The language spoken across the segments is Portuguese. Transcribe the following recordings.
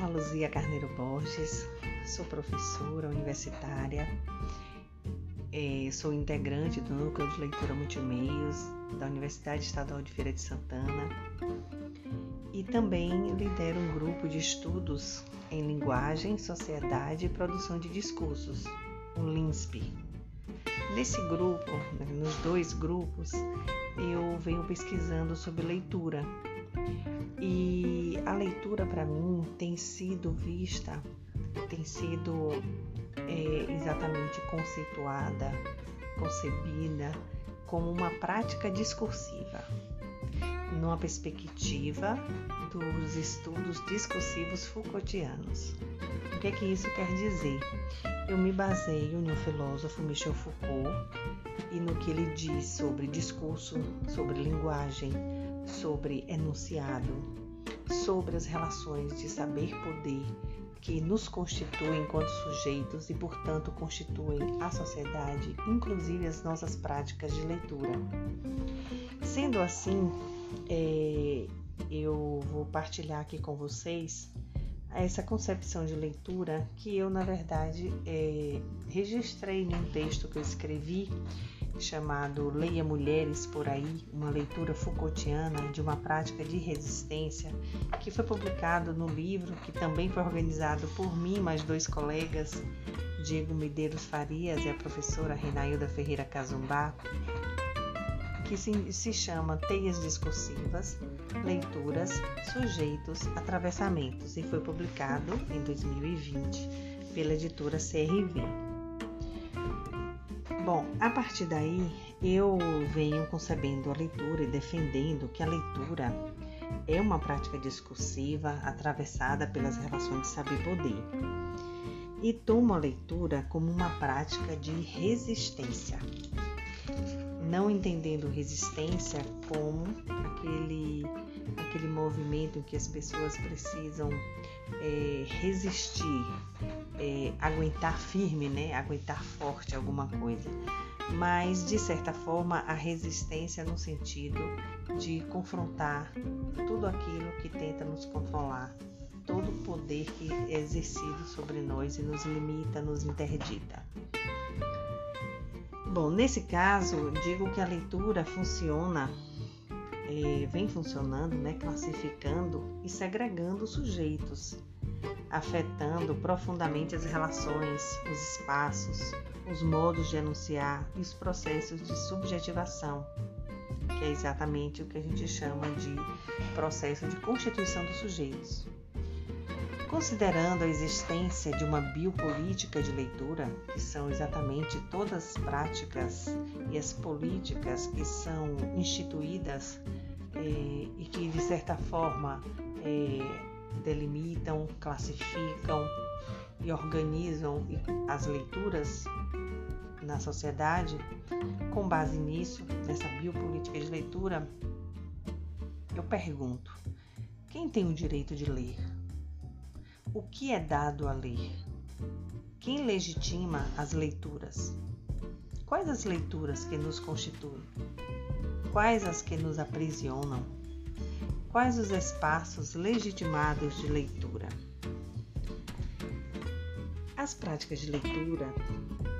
Carla Luzia Carneiro Borges, sou professora universitária, é, sou integrante do Núcleo de Leitura Multimeios da Universidade Estadual de Feira de Santana e também lidero um grupo de estudos em linguagem, sociedade e produção de discursos, o LINSP. Nesse grupo, nos dois grupos, eu venho pesquisando sobre leitura e a leitura para mim tem sido vista, tem sido é, exatamente conceituada, concebida como uma prática discursiva, numa perspectiva dos estudos discursivos Foucaultianos. O que é que isso quer dizer? Eu me baseio no filósofo Michel Foucault e no que ele diz sobre discurso, sobre linguagem, sobre enunciado, sobre as relações de saber-poder que nos constituem enquanto sujeitos e, portanto, constituem a sociedade, inclusive as nossas práticas de leitura. Sendo assim, é, eu vou partilhar aqui com vocês essa concepção de leitura que eu, na verdade, é, registrei num texto que eu escrevi chamado Leia Mulheres por Aí, uma leitura Foucaultiana de uma prática de resistência, que foi publicado no livro que também foi organizado por mim mais dois colegas, Diego Medeiros Farias e a professora Renailda Ferreira Cazumbá, que se, se chama Teias Discursivas, Leituras, Sujeitos, Atravessamentos e foi publicado em 2020 pela editora CRV. Bom, a partir daí eu venho concebendo a leitura e defendendo que a leitura é uma prática discursiva atravessada pelas relações de saber-poder e tomo a leitura como uma prática de resistência, não entendendo resistência como aquele, aquele movimento em que as pessoas precisam é, resistir é, aguentar firme, né? Aguentar forte alguma coisa. Mas, de certa forma, a resistência no sentido de confrontar tudo aquilo que tenta nos controlar, todo o poder que é exercido sobre nós e nos limita, nos interdita. Bom, nesse caso, digo que a leitura funciona, é, vem funcionando, né, classificando e segregando sujeitos afetando profundamente as relações, os espaços, os modos de anunciar e os processos de subjetivação, que é exatamente o que a gente chama de processo de constituição dos sujeitos. Considerando a existência de uma biopolítica de leitura, que são exatamente todas as práticas e as políticas que são instituídas eh, e que, de certa forma, eh, delimitam, classificam e organizam as leituras na sociedade, com base nisso, nessa biopolítica de leitura, eu pergunto: quem tem o direito de ler? O que é dado a ler? Quem legitima as leituras? Quais as leituras que nos constituem? Quais as que nos aprisionam? Quais os espaços legitimados de leitura? As práticas de leitura,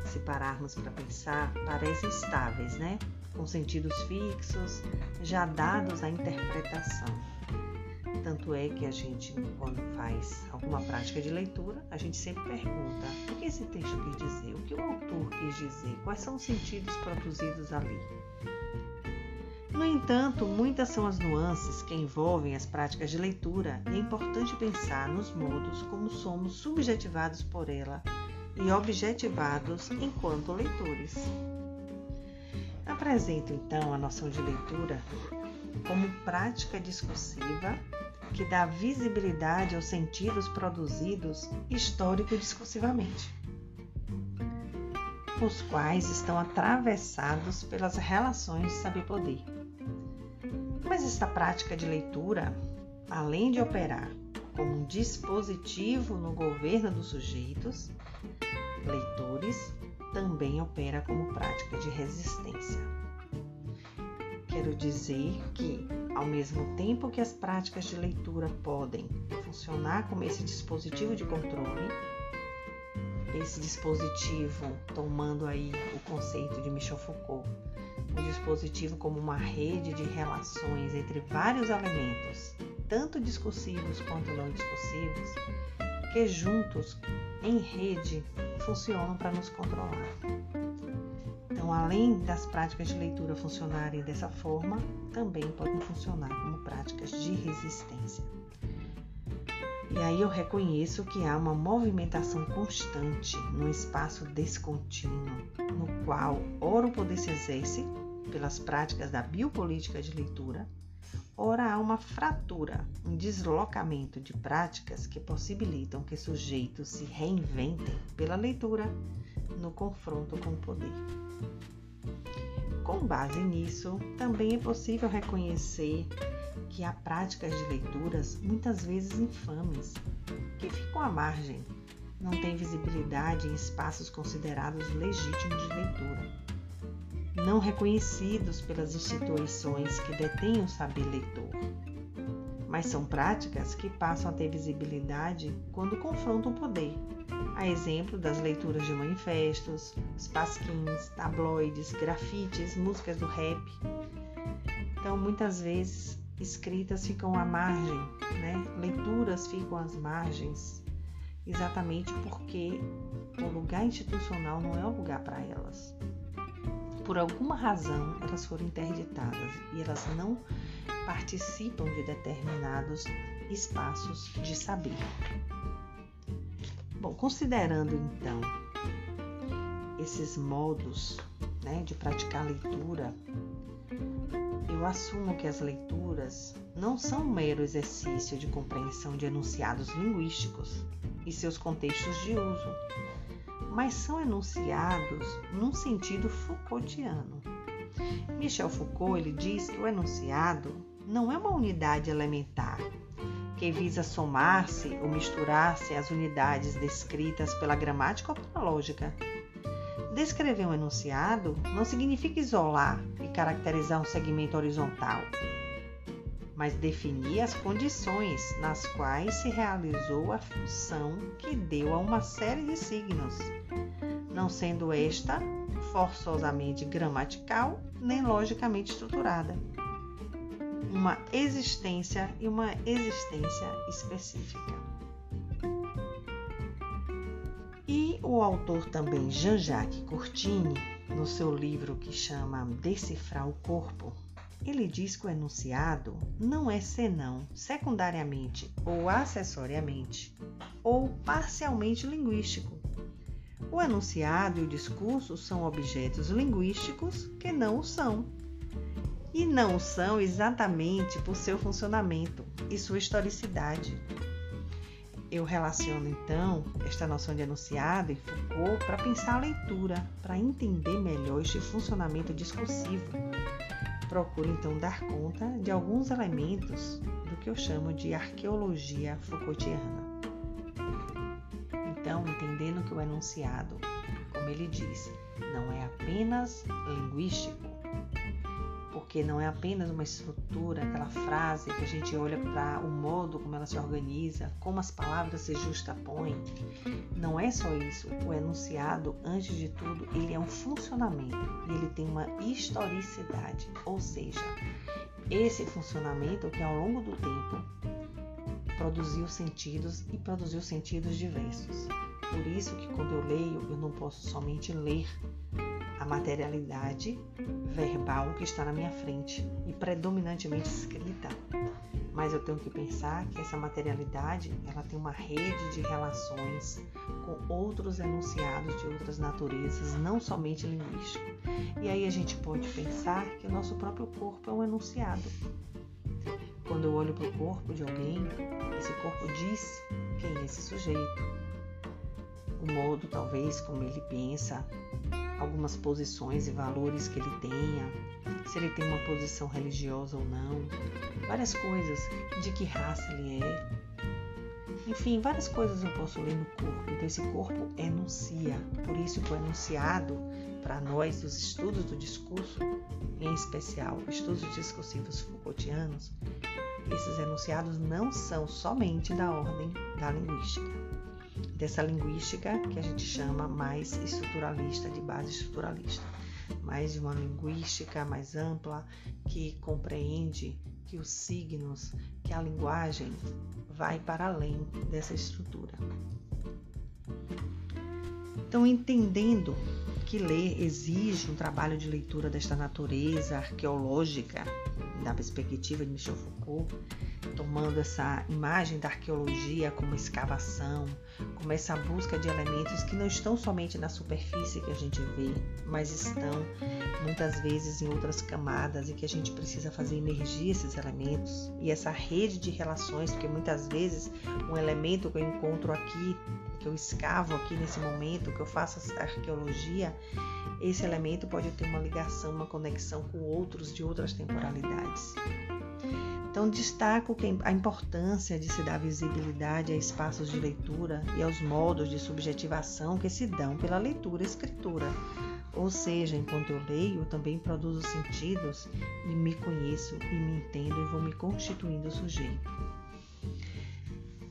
se pararmos para pensar, parecem estáveis, né? Com sentidos fixos, já dados à interpretação. Tanto é que a gente, quando faz alguma prática de leitura, a gente sempre pergunta o que esse texto quis dizer, o que o autor quis dizer, quais são os sentidos produzidos ali. No entanto, muitas são as nuances que envolvem as práticas de leitura e é importante pensar nos modos como somos subjetivados por ela e objetivados enquanto leitores. Apresento então a noção de leitura como prática discursiva que dá visibilidade aos sentidos produzidos histórico-discursivamente, os quais estão atravessados pelas relações de saber-poder. Mas esta prática de leitura, além de operar como um dispositivo no governo dos sujeitos, leitores, também opera como prática de resistência. Quer quero dizer que, ao mesmo tempo que as práticas de leitura podem funcionar como esse dispositivo de controle, esse dispositivo, tomando aí o conceito de Michel Foucault, o dispositivo como uma rede de relações entre vários elementos, tanto discursivos quanto não discursivos, que juntos, em rede, funcionam para nos controlar. Então, além das práticas de leitura funcionarem dessa forma, também podem funcionar como práticas de resistência. E aí eu reconheço que há uma movimentação constante no espaço descontínuo, no qual ora o poder se exerce pelas práticas da biopolítica de leitura, ora há uma fratura, um deslocamento de práticas que possibilitam que sujeitos se reinventem pela leitura no confronto com o poder. Com base nisso, também é possível reconhecer que há práticas de leituras muitas vezes infames, que ficam à margem, não têm visibilidade em espaços considerados legítimos de leitura, não reconhecidos pelas instituições que detêm o saber leitor. Mas são práticas que passam a ter visibilidade quando confrontam o poder, a exemplo das leituras de manifestos, os pasquins, tabloides, grafites, músicas do rap. Então, muitas vezes, escritas ficam à margem, né? leituras ficam às margens, exatamente porque o lugar institucional não é o lugar para elas. Por alguma razão, elas foram interditadas e elas não participam de determinados espaços de saber. Bom, considerando então esses modos né, de praticar leitura, eu assumo que as leituras não são um mero exercício de compreensão de enunciados linguísticos e seus contextos de uso, mas são enunciados num sentido Foucaultiano. Michel Foucault ele diz que o enunciado não é uma unidade elementar que visa somar-se ou misturar-se às unidades descritas pela gramática ou pela lógica. Descrever um enunciado não significa isolar e caracterizar um segmento horizontal, mas definir as condições nas quais se realizou a função que deu a uma série de signos, não sendo esta forçosamente gramatical nem logicamente estruturada uma existência e uma existência específica. E o autor também Jean-Jacques Courtine, no seu livro que chama Decifrar o Corpo, ele diz que o enunciado não é senão secundariamente ou acessoriamente ou parcialmente linguístico. O enunciado e o discurso são objetos linguísticos que não o são e não são exatamente por seu funcionamento e sua historicidade. Eu relaciono então esta noção de enunciado e Foucault para pensar a leitura, para entender melhor este funcionamento discursivo. Procuro então dar conta de alguns elementos do que eu chamo de arqueologia Foucaultiana. Então, entendendo que o enunciado, como ele diz, não é apenas linguístico, porque não é apenas uma estrutura, aquela frase que a gente olha para o modo como ela se organiza, como as palavras se justapõem. Não é só isso. O enunciado, antes de tudo, ele é um funcionamento e ele tem uma historicidade, ou seja, esse funcionamento que ao longo do tempo produziu sentidos e produziu sentidos diversos. Por isso que quando eu leio, eu não posso somente ler a materialidade verbal que está na minha frente e predominantemente escrita, mas eu tenho que pensar que essa materialidade ela tem uma rede de relações com outros enunciados de outras naturezas, não somente linguístico. E aí a gente pode pensar que o nosso próprio corpo é um enunciado. Quando eu olho para o corpo de alguém, esse corpo diz quem é esse sujeito, o modo talvez como ele pensa, algumas posições e valores que ele tenha, se ele tem uma posição religiosa ou não, várias coisas, de que raça ele é. Enfim, várias coisas eu posso ler no corpo. Então, esse corpo enuncia. Por isso que o enunciado, para nós, dos estudos do discurso, em especial estudos discursivos Foucaultianos, esses enunciados não são somente da ordem da linguística. Dessa linguística que a gente chama mais estruturalista, de base estruturalista. Mais de uma linguística mais ampla que compreende que os signos, que a linguagem vai para além dessa estrutura. Então, entendendo que ler exige um trabalho de leitura desta natureza arqueológica, da perspectiva de Michel Foucault, tomando essa imagem da arqueologia como escavação, como essa busca de elementos que não estão somente na superfície que a gente vê, mas estão muitas vezes em outras camadas e que a gente precisa fazer emergir esses elementos e essa rede de relações, porque muitas vezes um elemento que eu encontro aqui, que eu escavo aqui nesse momento, que eu faço arqueologia, esse elemento pode ter uma ligação, uma conexão com outros de outras temporalidades. Então, destaco a importância de se dar visibilidade a espaços de leitura e aos modos de subjetivação que se dão pela leitura e escritura. Ou seja, enquanto eu leio, eu também produzo sentidos e me conheço e me entendo e vou me constituindo sujeito.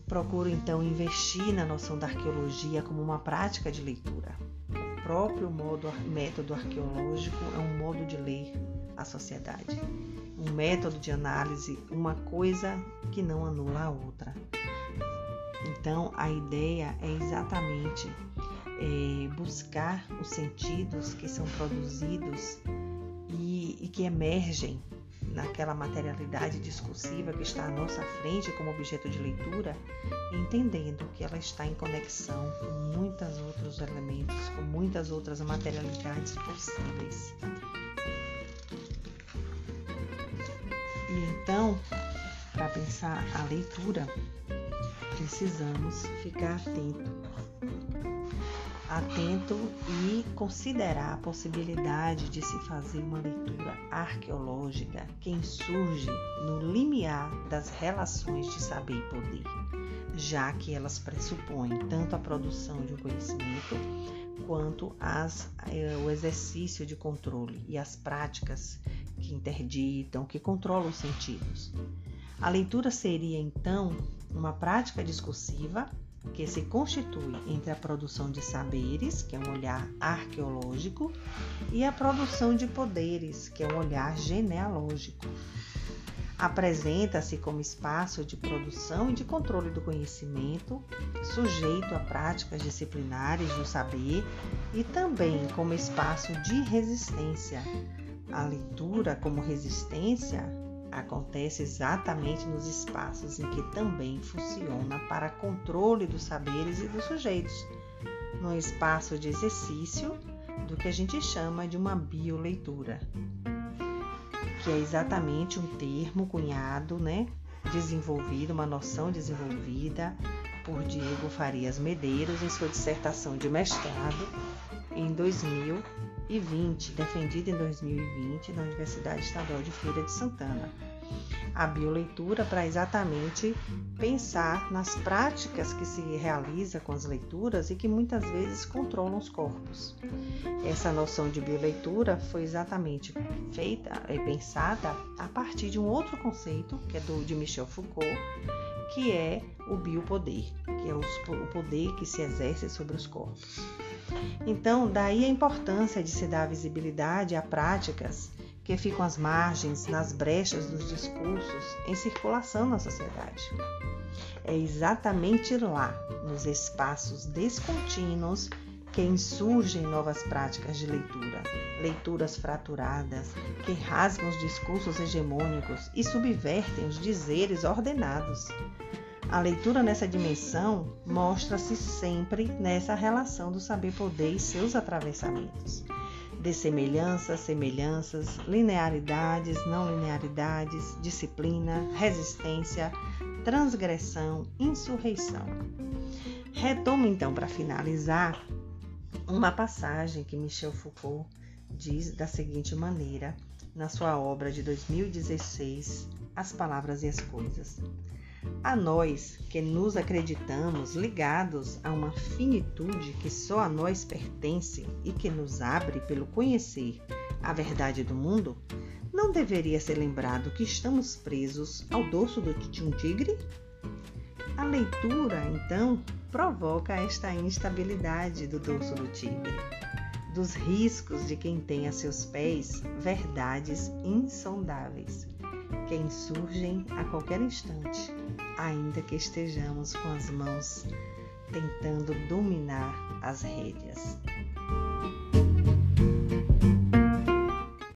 Procuro então investir na noção da arqueologia como uma prática de leitura. O próprio modo, método arqueológico é um modo de ler a sociedade um método de análise, uma coisa que não anula a outra. Então, a ideia é exatamente é, buscar os sentidos que são produzidos e, e que emergem naquela materialidade discursiva que está à nossa frente como objeto de leitura, entendendo que ela está em conexão com muitos outros elementos, com muitas outras materialidades possíveis. Então, para pensar a leitura, precisamos ficar atento. Atento e considerar a possibilidade de se fazer uma leitura arqueológica que insurge no limiar das relações de saber e poder, já que elas pressupõem tanto a produção de um conhecimento quanto as, eh, o exercício de controle e as práticas que interditam, que controlam os sentidos. A leitura seria então uma prática discursiva que se constitui entre a produção de saberes, que é um olhar arqueológico, e a produção de poderes, que é um olhar genealógico. Apresenta-se como espaço de produção e de controle do conhecimento, sujeito a práticas disciplinares do saber e também como espaço de resistência, a leitura como resistência acontece exatamente nos espaços em que também funciona para controle dos saberes e dos sujeitos, no espaço de exercício do que a gente chama de uma bioleitura, que é exatamente um termo cunhado, né, desenvolvido, uma noção desenvolvida por Diego Farias Medeiros em sua dissertação de mestrado em 2000 2020, defendida em 2020 na Universidade Estadual de Feira de Santana. A bioleitura para exatamente pensar nas práticas que se realiza com as leituras e que muitas vezes controlam os corpos. Essa noção de bioleitura foi exatamente feita e pensada a partir de um outro conceito, que é do de Michel Foucault, que é o biopoder, que é o poder que se exerce sobre os corpos. Então, daí a importância de se dar visibilidade a práticas que ficam às margens, nas brechas dos discursos em circulação na sociedade. É exatamente lá, nos espaços descontínuos, que insurgem novas práticas de leitura, leituras fraturadas, que rasgam os discursos hegemônicos e subvertem os dizeres ordenados. A leitura nessa dimensão mostra-se sempre nessa relação do saber-poder e seus atravessamentos. De semelhanças, semelhanças, linearidades, não linearidades, disciplina, resistência, transgressão, insurreição. Retomo então para finalizar uma passagem que Michel Foucault diz da seguinte maneira na sua obra de 2016, As Palavras e as Coisas. A nós que nos acreditamos ligados a uma finitude que só a nós pertence e que nos abre pelo conhecer a verdade do mundo, não deveria ser lembrado que estamos presos ao dorso de um tigre? A leitura, então, provoca esta instabilidade do dorso do tigre, dos riscos de quem tem a seus pés verdades insondáveis, que insurgem a qualquer instante, ainda que estejamos com as mãos tentando dominar as rédeas.